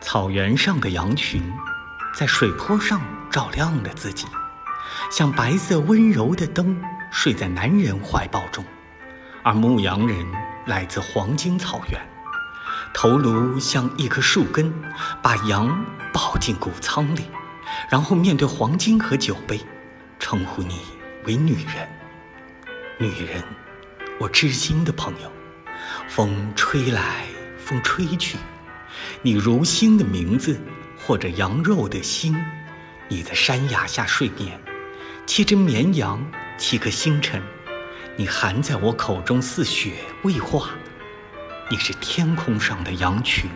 草原上的羊群，在水坡上照亮了自己，像白色温柔的灯，睡在男人怀抱中。而牧羊人来自黄金草原，头颅像一棵树根，把羊抱进谷仓里，然后面对黄金和酒杯，称呼你为女人。女人，我知心的朋友。风吹来，风吹去，你如星的名字，或者羊肉的心。你在山崖下睡眠，七只绵羊，七颗星辰。你含在我口中似雪未化，你是天空上的羊群。